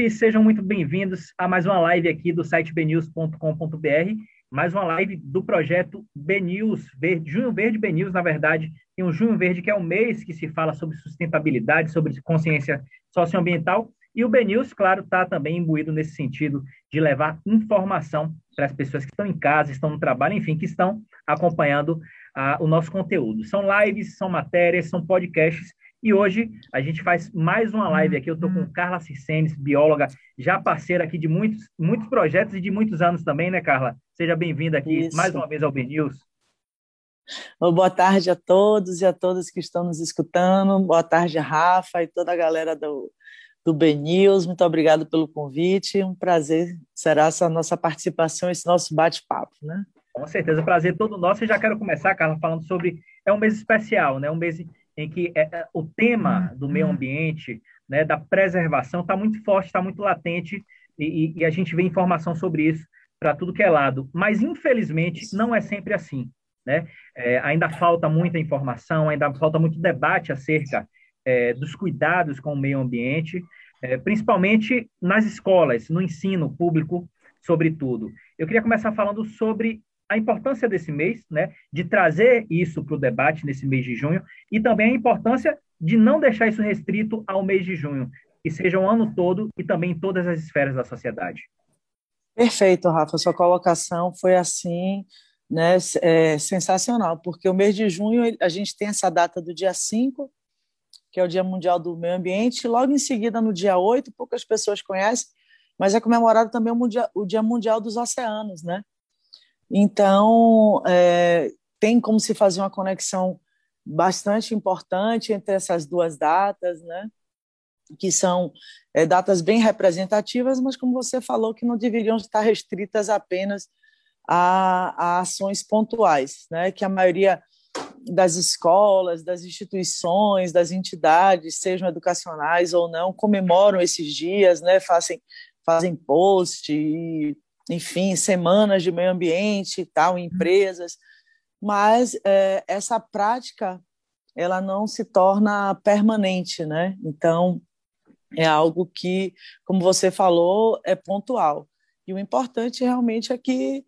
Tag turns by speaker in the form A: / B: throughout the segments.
A: noite, sejam muito bem-vindos a mais uma live aqui do site bnews.com.br, mais uma live do projeto BNews Verde, Junho Verde BNews, na verdade, tem o Junho Verde, que é o mês que se fala sobre sustentabilidade, sobre consciência socioambiental, e o BNews, claro, está também imbuído nesse sentido de levar informação para as pessoas que estão em casa, estão no trabalho, enfim, que estão acompanhando uh, o nosso conteúdo. São lives, são matérias, são podcasts e hoje a gente faz mais uma live aqui. Eu estou com Carla Circenes, bióloga, já parceira aqui de muitos, muitos projetos e de muitos anos também, né, Carla? Seja bem-vinda aqui Isso. mais uma vez ao BNews.
B: Boa tarde a todos e a todas que estão nos escutando. Boa tarde, Rafa e toda a galera do, do BNews. Muito obrigado pelo convite. Um prazer será essa nossa participação, esse nosso bate-papo, né?
A: Com certeza, prazer todo nosso. E já quero começar, Carla, falando sobre. É um mês especial, né? Um mês em que é, é, o tema do meio ambiente, né, da preservação, está muito forte, está muito latente, e, e, a gente vê informação sobre isso para tudo que é lado. Mas, infelizmente, não é sempre assim. Né? É, ainda falta muita informação, ainda falta muito debate acerca é, dos cuidados com o meio ambiente, é, principalmente nas escolas, no ensino público, sobretudo. Eu queria começar falando sobre a importância desse mês, né, de trazer isso para o debate nesse mês de junho, e também a importância de não deixar isso restrito ao mês de junho, que seja o ano todo e também em todas as esferas da sociedade.
B: Perfeito, Rafa. Sua colocação foi assim, né, é, sensacional, porque o mês de junho a gente tem essa data do dia 5, que é o Dia Mundial do Meio Ambiente, e logo em seguida, no dia 8, poucas pessoas conhecem, mas é comemorado também o, o Dia Mundial dos Oceanos, né? Então, é, tem como se fazer uma conexão bastante importante entre essas duas datas, né? que são é, datas bem representativas, mas como você falou, que não deveriam estar restritas apenas a, a ações pontuais, né? que a maioria das escolas, das instituições, das entidades, sejam educacionais ou não, comemoram esses dias, né? fazem, fazem post e enfim, semanas de meio ambiente e tal, em uhum. empresas, mas é, essa prática ela não se torna permanente, né? Então é algo que, como você falou, é pontual. E o importante realmente é que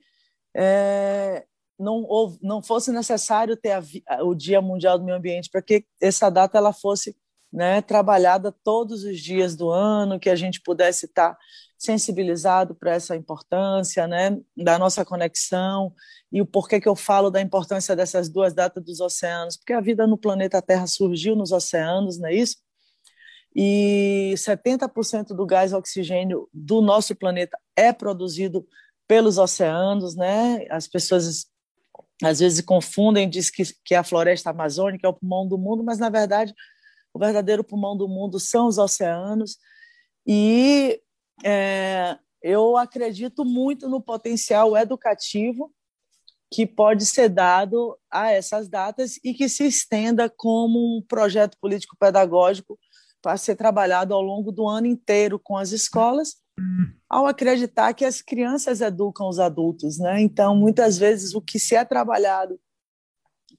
B: é, não, não fosse necessário ter a, o Dia Mundial do Meio Ambiente para que essa data ela fosse né, trabalhada todos os dias do ano, que a gente pudesse estar sensibilizado para essa importância, né, da nossa conexão e o porquê que eu falo da importância dessas duas datas dos oceanos, porque a vida no planeta Terra surgiu nos oceanos, não é isso? E 70% do gás oxigênio do nosso planeta é produzido pelos oceanos, né? As pessoas às vezes confundem, diz que, que a floresta amazônica é o pulmão do mundo, mas na verdade o verdadeiro pulmão do mundo são os oceanos. E é, eu acredito muito no potencial educativo que pode ser dado a essas datas e que se estenda como um projeto político-pedagógico para ser trabalhado ao longo do ano inteiro com as escolas, ao acreditar que as crianças educam os adultos. Né? Então, muitas vezes, o que se é trabalhado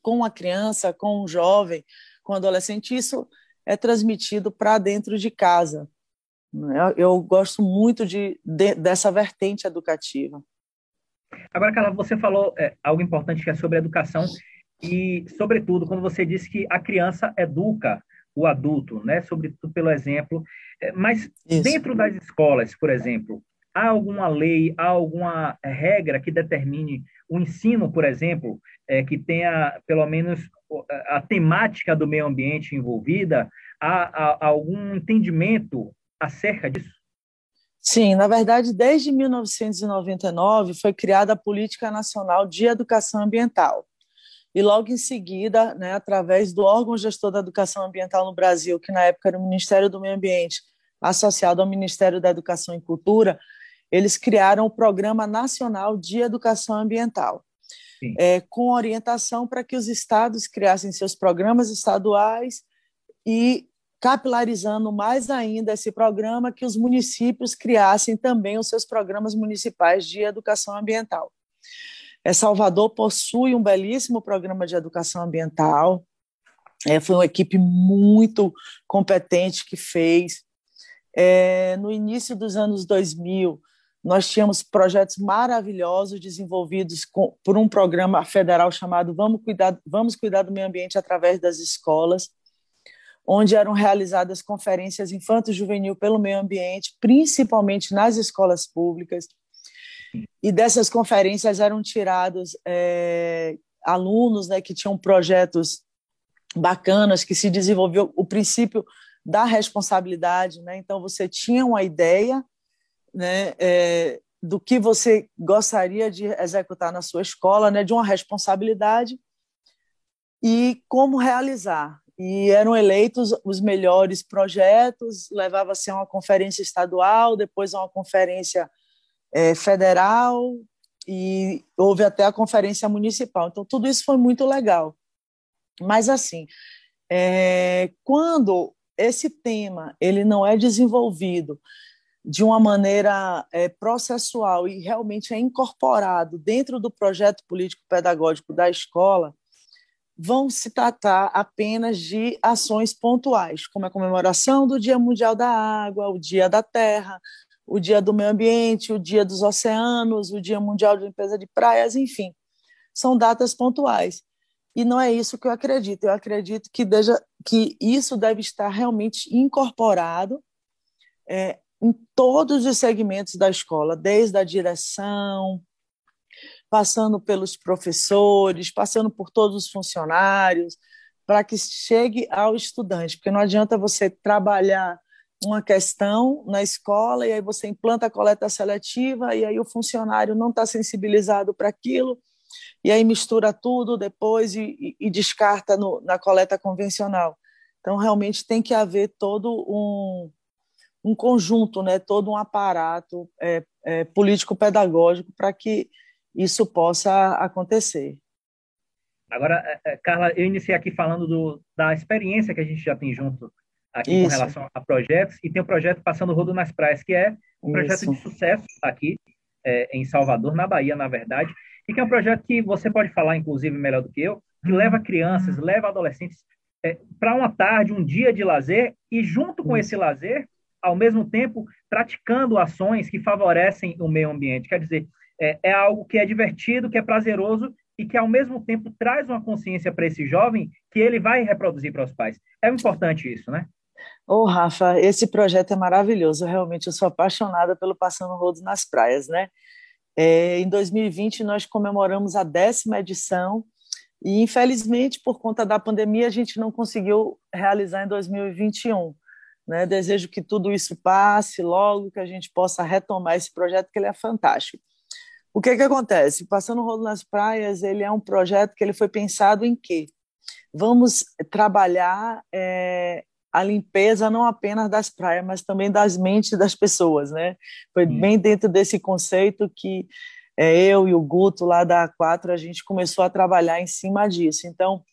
B: com a criança, com o jovem, com o adolescente, isso é transmitido para dentro de casa. Né? Eu gosto muito de, de, dessa vertente educativa.
A: Agora, Carla, você falou é, algo importante que é sobre educação e, sobretudo, quando você disse que a criança educa o adulto, né? Sobretudo pelo exemplo. É, mas Isso. dentro das escolas, por exemplo, há alguma lei, há alguma é, regra que determine o ensino, por exemplo, é, que tenha pelo menos a temática do meio ambiente envolvida? Há, há algum entendimento acerca disso?
B: Sim, na verdade, desde 1999 foi criada a Política Nacional de Educação Ambiental. E logo em seguida, né, através do órgão gestor da educação ambiental no Brasil, que na época era o Ministério do Meio Ambiente, associado ao Ministério da Educação e Cultura, eles criaram o Programa Nacional de Educação Ambiental, é, com orientação para que os estados criassem seus programas estaduais e capilarizando mais ainda esse programa, que os municípios criassem também os seus programas municipais de educação ambiental. É, Salvador possui um belíssimo programa de educação ambiental, é, foi uma equipe muito competente que fez. É, no início dos anos 2000, nós tínhamos projetos maravilhosos desenvolvidos com, por um programa federal chamado Vamos Cuidar, Vamos Cuidar do Meio Ambiente através das escolas, onde eram realizadas conferências infanto-juvenil pelo meio ambiente, principalmente nas escolas públicas. E dessas conferências eram tirados é, alunos né, que tinham projetos bacanas, que se desenvolveu o princípio da responsabilidade. Né? Então, você tinha uma ideia né, é, do que você gostaria de executar na sua escola, né, de uma responsabilidade e como realizar. E eram eleitos os melhores projetos, levava-se a uma conferência estadual, depois a uma conferência é, federal e houve até a conferência municipal. Então, tudo isso foi muito legal. Mas, assim, é, quando esse tema ele não é desenvolvido de uma maneira é, processual e realmente é incorporado dentro do projeto político-pedagógico da escola, vão se tratar apenas de ações pontuais, como a comemoração do Dia Mundial da Água, o Dia da Terra, o Dia do Meio Ambiente, o Dia dos Oceanos, o Dia Mundial de Limpeza de Praias, enfim, são datas pontuais. E não é isso que eu acredito. Eu acredito que, deja, que isso deve estar realmente incorporado é, em todos os segmentos da escola, desde a direção, passando pelos professores, passando por todos os funcionários, para que chegue ao estudante, porque não adianta você trabalhar uma questão na escola e aí você implanta a coleta seletiva e aí o funcionário não está sensibilizado para aquilo e aí mistura tudo depois e, e, descarta no, na coleta convencional. Então, realmente tem que haver todo um, um conjunto, né, todo um aparato é, é, político-pedagógico para que isso possa acontecer.
A: Agora, é, é, Carla, eu iniciei aqui falando do, da experiência que a gente já tem junto aqui isso. com relação a projetos, e tem o um projeto Passando Rodo nas Praias, que é um projeto isso. de sucesso aqui é, em Salvador, na Bahia, na verdade, e que é um projeto que você pode falar, inclusive, melhor do que eu, que leva crianças, leva adolescentes é, para uma tarde, um dia de lazer, e junto com esse lazer, ao mesmo tempo praticando ações que favorecem o meio ambiente. Quer dizer, é, é algo que é divertido, que é prazeroso e que, ao mesmo tempo, traz uma consciência para esse jovem que ele vai reproduzir para os pais. É importante isso, né?
B: Ô, oh, Rafa, esse projeto é maravilhoso. Realmente, eu sou apaixonada pelo Passando Rodos nas Praias, né? É, em 2020, nós comemoramos a décima edição e, infelizmente, por conta da pandemia, a gente não conseguiu realizar em 2021. Né? Desejo que tudo isso passe logo, que a gente possa retomar esse projeto, que ele é fantástico. O que, que acontece? Passando o Rolo nas Praias, ele é um projeto que ele foi pensado em quê? Vamos trabalhar é, a limpeza não apenas das praias, mas também das mentes das pessoas, né? Foi hum. bem dentro desse conceito que é, eu e o Guto, lá da A4, a gente começou a trabalhar em cima disso. Então,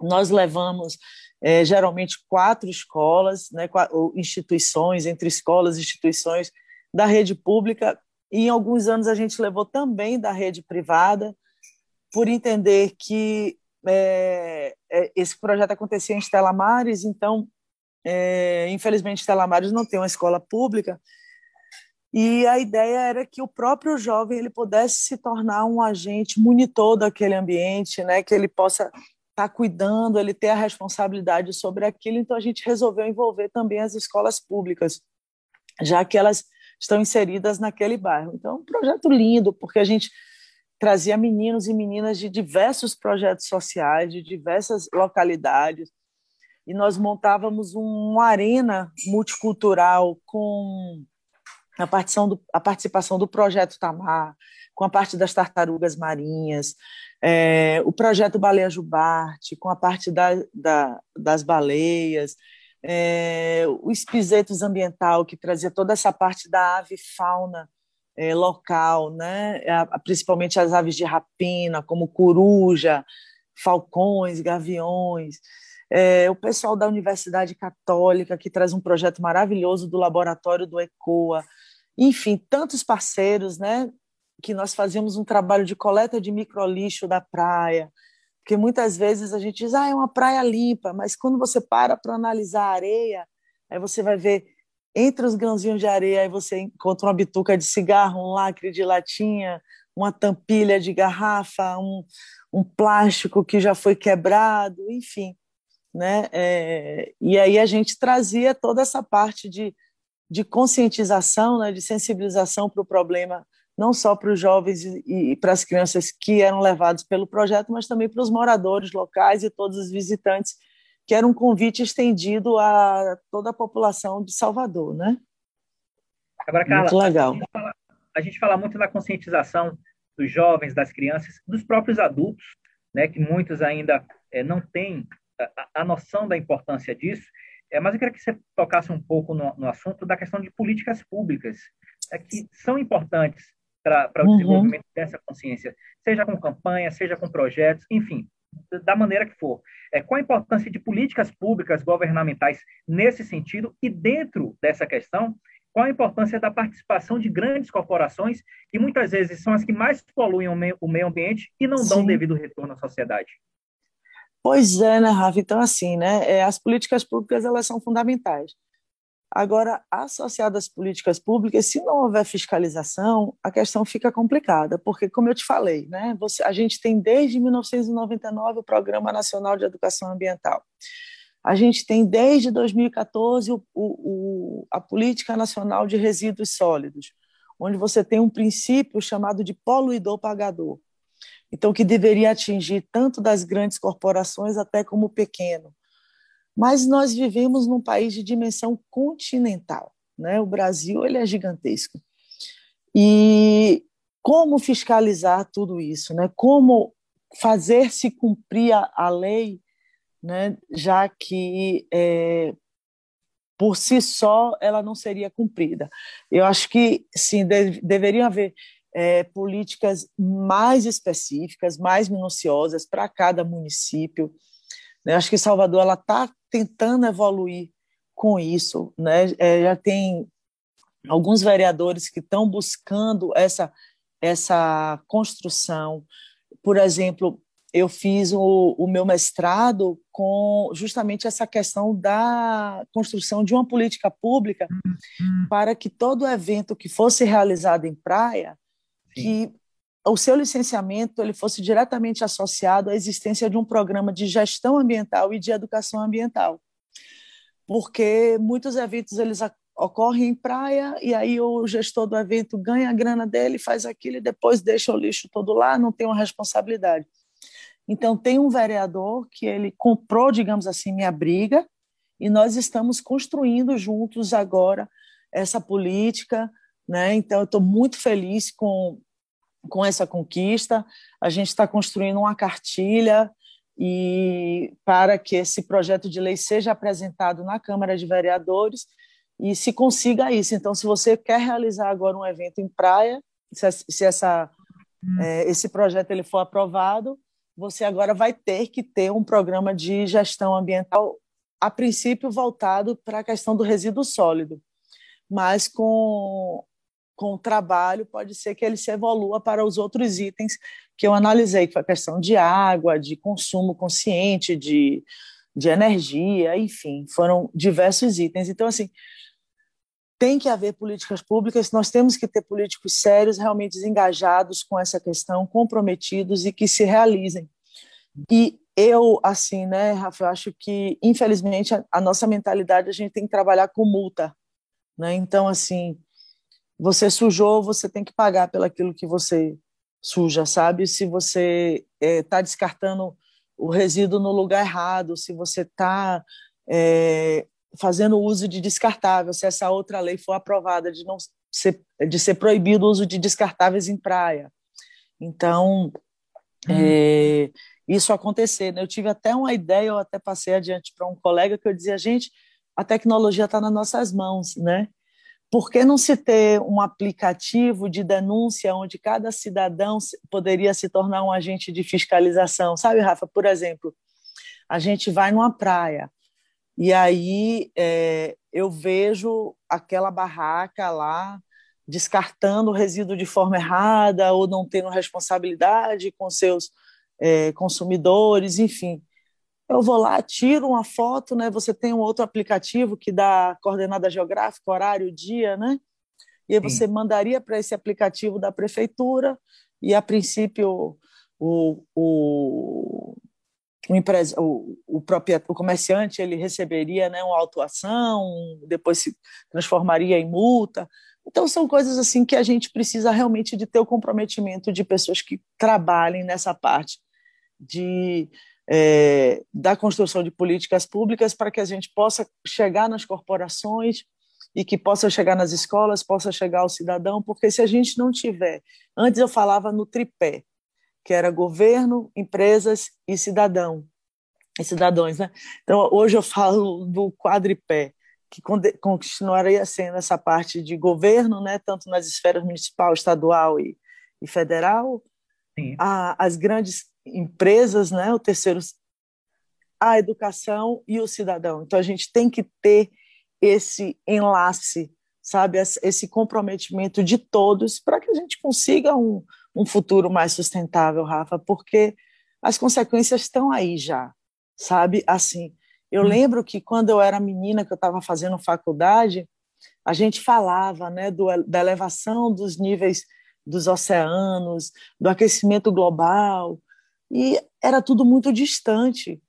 B: nós levamos é, geralmente quatro escolas, né, ou instituições, entre escolas e instituições da rede pública, e em alguns anos a gente levou também da rede privada, por entender que é, é, esse projeto acontecia em Estela Mares, então, é, infelizmente, Estela Mares não tem uma escola pública, e a ideia era que o próprio jovem ele pudesse se tornar um agente monitor daquele ambiente, né, que ele possa está cuidando, ele ter a responsabilidade sobre aquilo, então a gente resolveu envolver também as escolas públicas, já que elas estão inseridas naquele bairro. Então, um projeto lindo, porque a gente trazia meninos e meninas de diversos projetos sociais, de diversas localidades, e nós montávamos uma arena multicultural com a participação do, a participação do projeto Tamar, com a parte das tartarugas marinhas, é, o projeto Baleia Jubarte, com a parte da, da, das baleias, é, o Espizetos Ambiental, que trazia toda essa parte da ave fauna é, local, né? principalmente as aves de rapina, como coruja, falcões, gaviões. É, o pessoal da Universidade Católica, que traz um projeto maravilhoso do laboratório do ECOA. Enfim, tantos parceiros, né? que nós fazíamos um trabalho de coleta de microlixo da praia, porque muitas vezes a gente diz, ah, é uma praia limpa, mas quando você para para analisar a areia, aí você vai ver entre os grãozinhos de areia, aí você encontra uma bituca de cigarro, um lacre de latinha, uma tampilha de garrafa, um, um plástico que já foi quebrado, enfim. Né? É, e aí a gente trazia toda essa parte de, de conscientização, né, de sensibilização para o problema, não só para os jovens e, para as crianças que eram levados pelo projeto, mas também para os moradores locais e todos os visitantes que era um convite estendido a toda a população de Salvador, né?
A: Agora, Carla, muito legal. A gente, fala, a gente fala muito na conscientização dos jovens, das crianças, dos próprios adultos, né, que muitos ainda é, não têm a, a, noção da importância disso. É, mas eu queria que você tocasse um pouco no, no assunto da questão de políticas públicas, é, que são importantes para o uhum. desenvolvimento dessa consciência, seja com campanha, seja com projetos, enfim, da maneira que for. É, qual a importância de políticas públicas governamentais nesse sentido e dentro dessa questão, qual a importância da participação de grandes corporações que muitas vezes são as que mais poluem o meio, o meio ambiente e não Sim. dão devido retorno à sociedade?
B: Pois é, né, Rafa? Então, assim, né, é, as políticas públicas elas são fundamentais. Agora, associado às políticas públicas, se não houver fiscalização, a questão fica complicada, porque, como eu te falei, né, você, a gente tem desde 1999 o Programa Nacional de Educação Ambiental. A gente tem desde 2014 o, o, a Política Nacional de Resíduos Sólidos, onde você tem um princípio chamado de poluidor pagador. Então, que deveria atingir tanto das grandes corporações até como o pequeno mas nós vivemos num país de dimensão continental, né? O Brasil ele é gigantesco. E como fiscalizar tudo isso, né? Como fazer se cumprir a, a lei, né? Já que é, por si só ela não seria cumprida. Eu acho que sim de, deveriam haver é, políticas mais específicas, mais minuciosas para cada município. Eu acho que Salvador ela está tentando evoluir com isso, né? É, já tem alguns vereadores que estão buscando essa essa construção. Por exemplo, eu fiz o, o meu mestrado com justamente essa questão da construção de uma política pública uhum. para que todo evento que fosse realizado em praia, Sim. que o seu licenciamento ele fosse diretamente associado à existência de um programa de gestão ambiental e de educação ambiental. Porque muitos eventos eles ocorrem em praia e aí o gestor do evento ganha a grana dele, faz aquilo e depois deixa o lixo todo lá, não tem uma responsabilidade. Então tem um vereador que ele comprou, digamos assim, minha briga e nós estamos construindo juntos agora essa política, né? Então eu estou muito feliz com com essa conquista. A gente está construindo uma cartilha e para que esse projeto de lei seja apresentado na Câmara de Vereadores e se consiga isso. Então, se você quer realizar agora um evento em praia, se, essa, hum. é, esse projeto ele for aprovado, você agora vai ter que ter um programa de gestão ambiental, a princípio voltado para a questão do resíduo sólido, mas com com o trabalho, pode ser que ele se evolua para os outros itens que eu analisei, que foi a questão de água, de consumo consciente, de, de energia, enfim, foram diversos itens. Então, assim, tem que haver políticas públicas, nós temos que ter políticos sérios, realmente engajados com essa questão, comprometidos e que se realizem. E eu, assim, né, Rafa, eu acho que, infelizmente, a, a nossa mentalidade, a gente tem que trabalhar com multa, né? Então, assim, você sujou, você tem que pagar pelo aquilo que você suja, sabe? Se você está é, descartando o resíduo no lugar errado, se você está é, fazendo uso de descartável, se essa outra lei for aprovada de não ser, de ser proibido o uso de descartáveis em praia. Então, hum. é, isso acontecer. Né? Eu tive até uma ideia, eu até passei adiante para um colega que eu dizia, gente, a tecnologia está nas nossas mãos, né? Por que não se ter um aplicativo de denúncia onde cada cidadão poderia se tornar um agente de fiscalização? Sabe, Rafa, por exemplo, a gente vai numa praia e aí é, eu vejo aquela barraca lá descartando o resíduo de forma errada ou não tendo responsabilidade com seus é, consumidores, enfim. Eu vou lá, tiro uma foto, né? Você tem um outro aplicativo que dá coordenada geográfica, horário, dia, né? E aí você Sim. mandaria para esse aplicativo da prefeitura e a princípio o, o, o, empresa, o, o, o comerciante ele receberia né, uma autuação, depois se transformaria em multa. Então são coisas assim que a gente precisa realmente de ter o comprometimento de pessoas que trabalhem nessa parte de é, da construção de políticas públicas para que a gente possa chegar nas corporações e que possa chegar nas escolas, possa chegar ao cidadão, porque se a gente não tiver, antes eu falava no tripé, que era governo, empresas e cidadão, e cidadãos, né? Então hoje eu falo do quadripé, que continuaria sendo essa parte de governo, né, tanto nas esferas municipal, estadual e, e federal, a, as grandes empresas, né, o terceiro, a educação e o cidadão. Então a gente tem que ter esse enlace, sabe, esse comprometimento de todos para que a gente consiga um, um futuro mais sustentável, Rafa, porque as consequências estão aí já, sabe? Assim, eu hum. lembro que quando eu era menina, que eu estava fazendo faculdade, a gente falava, né, do, da elevação dos níveis dos oceanos, do aquecimento global, e era tudo muito distante.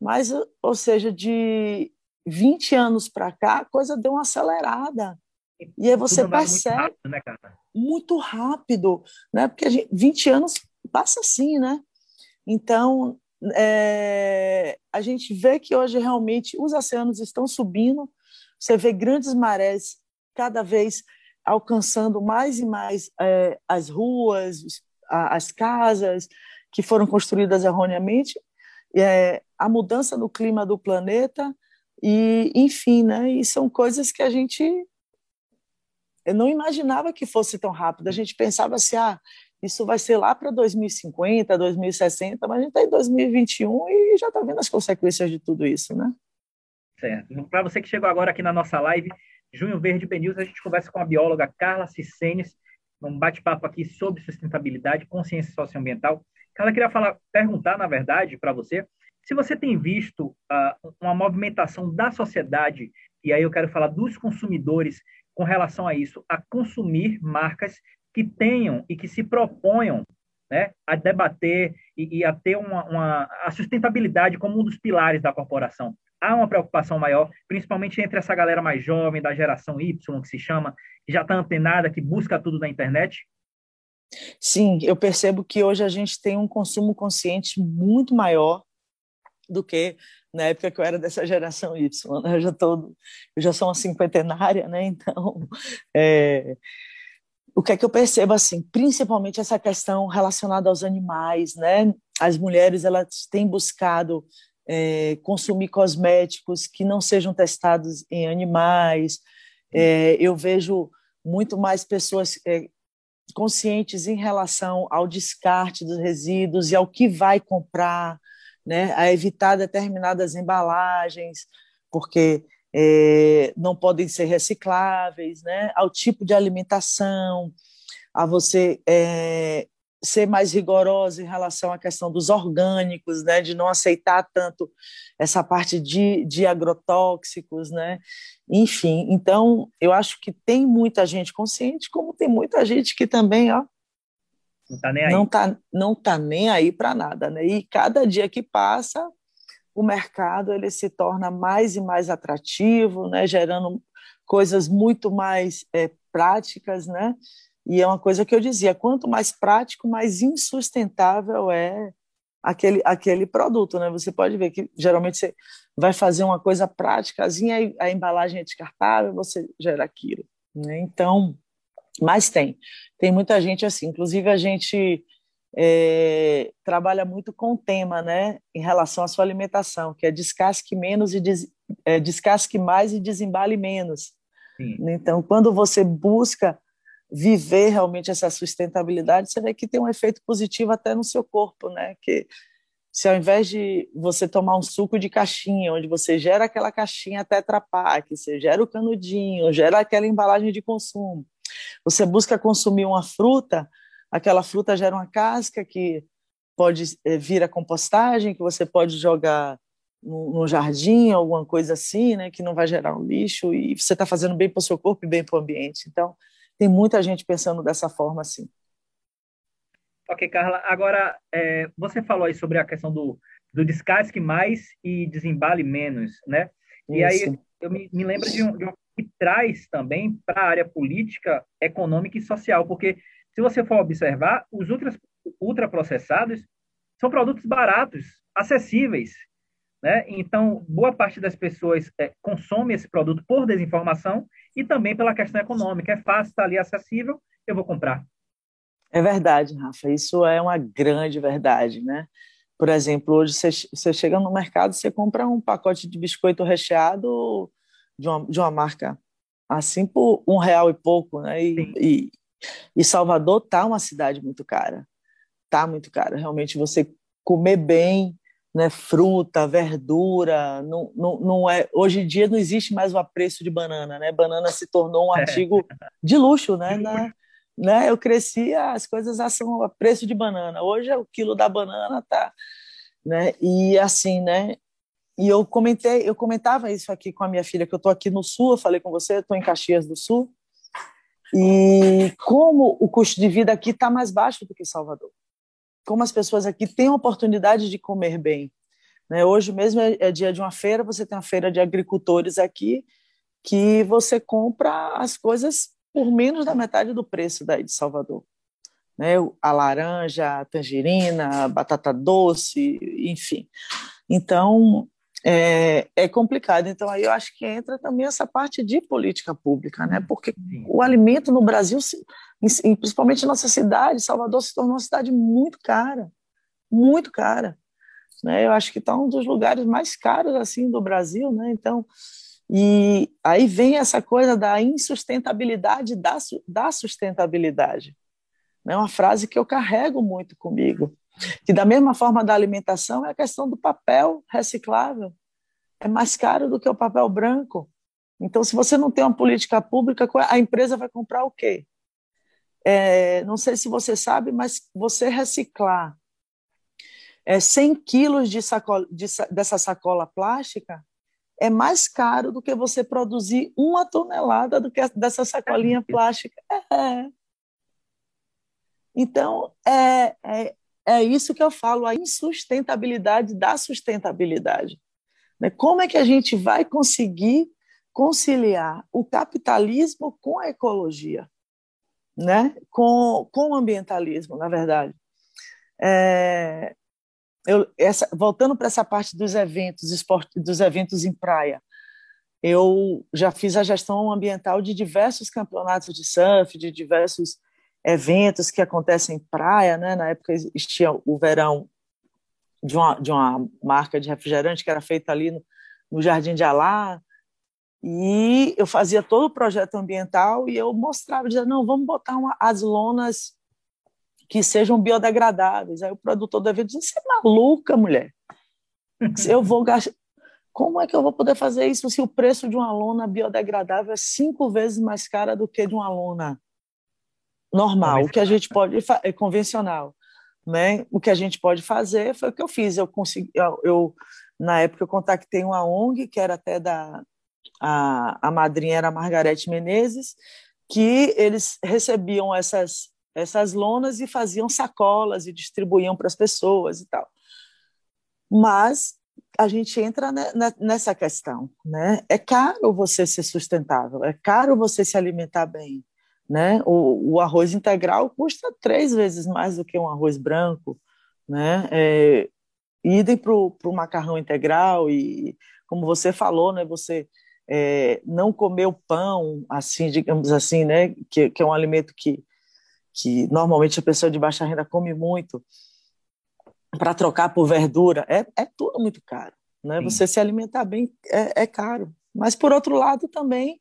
B: Mas, ou seja, de 20 anos para cá, a coisa deu uma acelerada. E aí você percebe. Muito rápido, né, cara? Muito rápido, né? Porque gente, 20 anos passa assim, né? Então, é, a gente vê que hoje realmente os oceanos estão subindo, você vê grandes marés cada vez alcançando mais e mais é, as ruas, as casas, que foram construídas erroneamente, é, a mudança no clima do planeta e, enfim, né? E são coisas que a gente eu não imaginava que fosse tão rápido. A gente pensava assim, ah, isso vai ser lá para 2050, 2060, mas a gente está em 2021 e já está vendo as consequências de tudo isso, né?
A: Certo. Para você que chegou agora aqui na nossa live, Junho Verde BNews, a gente conversa com a bióloga Carla Cicenes, um bate-papo aqui sobre sustentabilidade, consciência socioambiental. Ela queria falar, perguntar, na verdade, para você, se você tem visto uh, uma movimentação da sociedade, e aí eu quero falar dos consumidores com relação a isso, a consumir marcas que tenham e que se proponham né, a debater e, e a ter uma, uma, a sustentabilidade como um dos pilares da corporação. Há uma preocupação maior, principalmente entre essa galera mais jovem, da geração Y, que se chama, que já está antenada, que busca tudo na internet,
B: Sim, eu percebo que hoje a gente tem um consumo consciente muito maior do que na época que eu era dessa geração Y. Né? Eu já tô, eu já sou uma cinquentenária, né? Então, é, o que é que eu percebo assim, principalmente essa questão relacionada aos animais, né? As mulheres elas têm buscado é, consumir cosméticos que não sejam testados em animais. É, eu vejo muito mais pessoas é, conscientes em relação ao descarte dos resíduos e ao que vai comprar, né, a evitar determinadas embalagens, porque é, não podem ser recicláveis, né, ao tipo de alimentação, a você é, ser mais rigorosa em relação à questão dos orgânicos, né, de não aceitar tanto essa parte de, de agrotóxicos, né, enfim. Então, eu acho que tem muita gente consciente, como tem muita gente que também, ó, não está nem aí, não tá, não tá nem aí para nada, né, e cada dia que passa, o mercado ele se torna mais e mais atrativo, né, gerando coisas muito mais é, práticas, né, e é uma coisa que eu dizia: quanto mais prático, mais insustentável é aquele, aquele produto. Né? Você pode ver que geralmente você vai fazer uma coisa prática, a embalagem é descartável, você gera aquilo. Né? Então, mas tem. Tem muita gente assim. Inclusive, a gente é, trabalha muito com o tema né, em relação à sua alimentação, que é descasque menos e des, é, descasque mais e desembale menos. Sim. Então, quando você busca viver realmente essa sustentabilidade, você vê que tem um efeito positivo até no seu corpo, né? Que se ao invés de você tomar um suco de caixinha, onde você gera aquela caixinha Tetra Pak, você gera o canudinho, gera aquela embalagem de consumo, você busca consumir uma fruta, aquela fruta gera uma casca que pode eh, vir a compostagem, que você pode jogar no, jardim, alguma coisa assim, né, que não vai gerar um lixo e você está fazendo bem para o seu corpo e bem para o ambiente. Então, tem muita gente pensando dessa forma assim.
A: Ok, Carla. Agora, é, você falou aí sobre a questão do, do descasque mais e desembale menos, né? E Isso. aí eu me, me lembro de um, de um que traz também para a área política, econômica e social, porque se você for observar, os ultra, ultraprocessados são produtos baratos, acessíveis, né? Então, boa parte das pessoas é, consome esse produto por desinformação e também pela questão econômica. É fácil, está ali acessível, eu vou comprar.
B: É verdade, Rafa. Isso é uma grande verdade, né? Por exemplo, hoje você, você chega no mercado, você compra um pacote de biscoito recheado de uma, de uma marca assim por um real e pouco, né? E, e, e, Salvador tá uma cidade muito cara, tá muito cara. Realmente você comer bem, né? Fruta, verdura, não, não, não é. Hoje em dia não existe mais o apreço de banana, né? Banana se tornou um é. artigo é. de luxo, né? Na, né? Eu cresci, as coisas são a preço de banana. Hoje é o quilo da banana tá, né? E assim, né? E eu comentei, eu comentava isso aqui com a minha filha que eu estou aqui no Sul, eu falei com você, estou em Caxias do Sul. E como o custo de vida aqui está mais baixo do que Salvador. Como as pessoas aqui têm a oportunidade de comer bem. Né? Hoje mesmo é, é dia de uma feira, você tem uma feira de agricultores aqui, que você compra as coisas por menos da metade do preço daí de Salvador. Né? A laranja, a tangerina, a batata doce, enfim. Então, é, é, complicado. Então, aí eu acho que entra também essa parte de política pública, né? porque Sim. o alimento no Brasil, principalmente nossa cidade, Salvador se tornou uma cidade muito cara, muito cara. Né? Eu acho que está um dos lugares mais caros assim do Brasil, né? Então, e aí vem essa coisa da insustentabilidade da, da sustentabilidade. É uma frase que eu carrego muito comigo. Que, da mesma forma da alimentação, é a questão do papel reciclável. É mais caro do que o papel branco. Então, se você não tem uma política pública, a empresa vai comprar o quê? É, não sei se você sabe, mas você reciclar é, 100 quilos de sacola, de, dessa sacola plástica é mais caro do que você produzir uma tonelada do que dessa sacolinha plástica. É. Então, é, é, é isso que eu falo, a insustentabilidade da sustentabilidade. Né? Como é que a gente vai conseguir conciliar o capitalismo com a ecologia, né? com, com o ambientalismo, na verdade? É, eu, essa, voltando para essa parte dos eventos, esporte, dos eventos em praia, eu já fiz a gestão ambiental de diversos campeonatos de surf, de diversos eventos que acontecem em praia, né? Na época existia o verão de uma, de uma marca de refrigerante que era feita ali no, no Jardim de Alá, e eu fazia todo o projeto ambiental e eu mostrava, dizia, não, vamos botar uma, as lonas que sejam biodegradáveis. Aí o produtor do evento disse, você é maluca, mulher? Eu vou gastar... Como é que eu vou poder fazer isso se o preço de uma lona biodegradável é cinco vezes mais cara do que de uma lona normal? O que a gente pode... É convencional. Né? O que a gente pode fazer foi o que eu fiz. Eu consegui... Eu, eu na época, eu contactei uma ONG, que era até da... A, a madrinha era a Margarete Menezes, que eles recebiam essas essas lonas e faziam sacolas e distribuíam para as pessoas e tal. Mas a gente entra nessa questão, né? É caro você ser sustentável, é caro você se alimentar bem, né? O, o arroz integral custa três vezes mais do que um arroz branco, né? É, idem para o macarrão integral e, como você falou, né? Você é, não comer o pão, assim, digamos assim, né? Que, que é um alimento que que normalmente a pessoa de baixa renda come muito, para trocar por verdura, é, é tudo muito caro. Né? Você se alimentar bem é, é, caro. Mas, por outro lado, também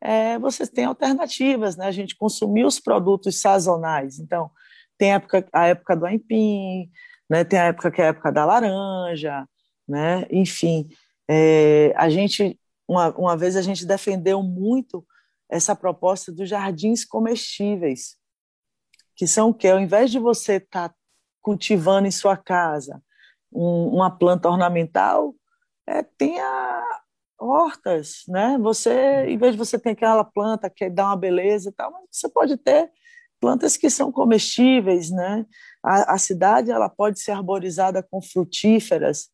B: é, você tem alternativas. Né? A gente consumir os produtos sazonais. Então, tem a época, a época do aipim, né? tem a época que é a época da laranja, né? enfim. É, a gente, uma, uma vez, a gente defendeu muito essa proposta dos jardins comestíveis, que são que ao invés de você estar tá cultivando em sua casa um, uma planta ornamental, é, tenha hortas, né? Você, em vez de você ter aquela planta que dá uma beleza e tal, você pode ter plantas que são comestíveis, né? A, a, cidade ela pode ser arborizada com frutíferas,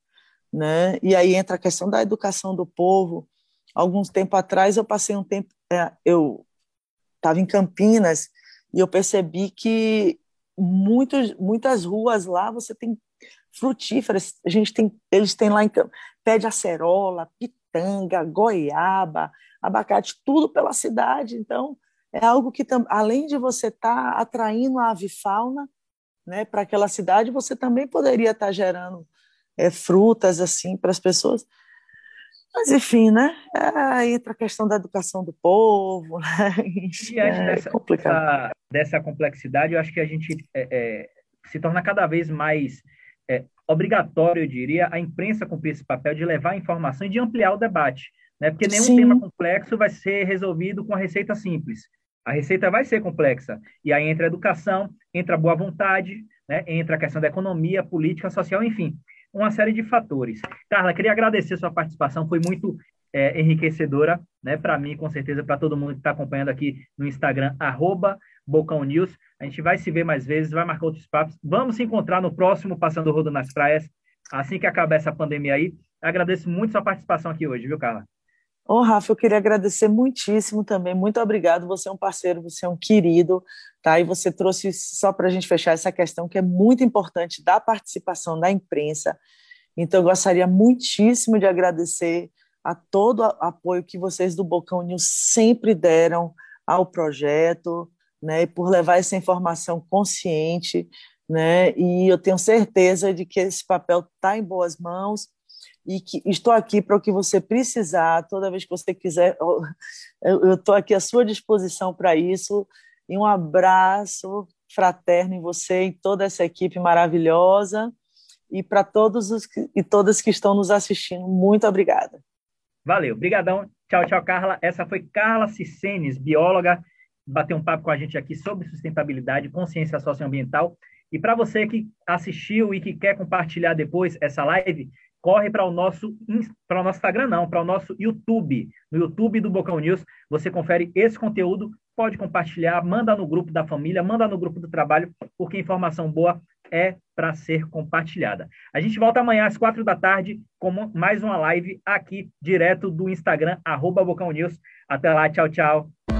B: né? E aí entra a questão da educação do povo. Alguns tempo atrás eu passei um tempo, é, eu estava em Campinas e eu percebi que muitos, muitas ruas lá você tem frutíferas. A gente tem, eles têm lá em pé de acerola, pitanga, goiaba, abacate, tudo pela cidade. Então é algo que além de você estar tá atraindo a avifauna, né, para aquela cidade, você também poderia estar tá gerando é, frutas assim para as pessoas. Mas, enfim, né? É, entra a questão da educação do povo, né?
A: Enfim, é dessa, complicado. dessa complexidade, eu acho que a gente é, é, se torna cada vez mais é, obrigatório, eu diria, a imprensa cumprir esse papel de levar a informação e de ampliar o debate. Né? Porque nenhum Sim. tema complexo vai ser resolvido com a receita simples. A receita vai ser complexa. E aí entra a educação, entra a boa vontade, né? entra a questão da economia, política, social, enfim uma série de fatores. Carla, queria agradecer sua participação, foi muito é, enriquecedora, né, para mim, com certeza, para todo mundo que está acompanhando aqui no Instagram, arroba Bocão News. A gente vai se ver mais vezes, vai marcar outros papos. Vamos se encontrar no próximo Passando o Rodo nas Praias, assim que acabar essa pandemia aí. Agradeço muito sua participação aqui hoje, viu, Carla?
B: Ô, oh, Rafa, eu queria agradecer muitíssimo também. Muito obrigado. Você é um parceiro, você é um querido, tá? E você trouxe, só para a gente fechar essa questão, que é muito importante da participação da imprensa. Então, eu gostaria muitíssimo de agradecer a todo o apoio que vocês do Bocão News sempre deram ao projeto, né? E por levar essa informação consciente, né? E eu tenho certeza de que esse papel está em boas mãos e que estou aqui para o que você precisar, toda vez que você quiser, eu estou aqui à sua disposição para isso. E um abraço fraterno em você e toda essa equipe maravilhosa. E para todos os e todas que estão nos assistindo, muito obrigada.
A: Valeu, brigadão. Tchau, tchau, Carla. Essa foi Carla Cicenes, bióloga, bateu um papo com a gente aqui sobre sustentabilidade, consciência socioambiental. E para você que assistiu e que quer compartilhar depois essa live, corre para o nosso para o nosso Instagram não, para o nosso YouTube. No YouTube do Bocão News, você confere esse conteúdo, pode compartilhar, manda no grupo da família, manda no grupo do trabalho, porque informação boa é para ser compartilhada. A gente volta amanhã às quatro da tarde com mais uma live aqui direto do Instagram arroba Bocão News. Até lá, tchau, tchau.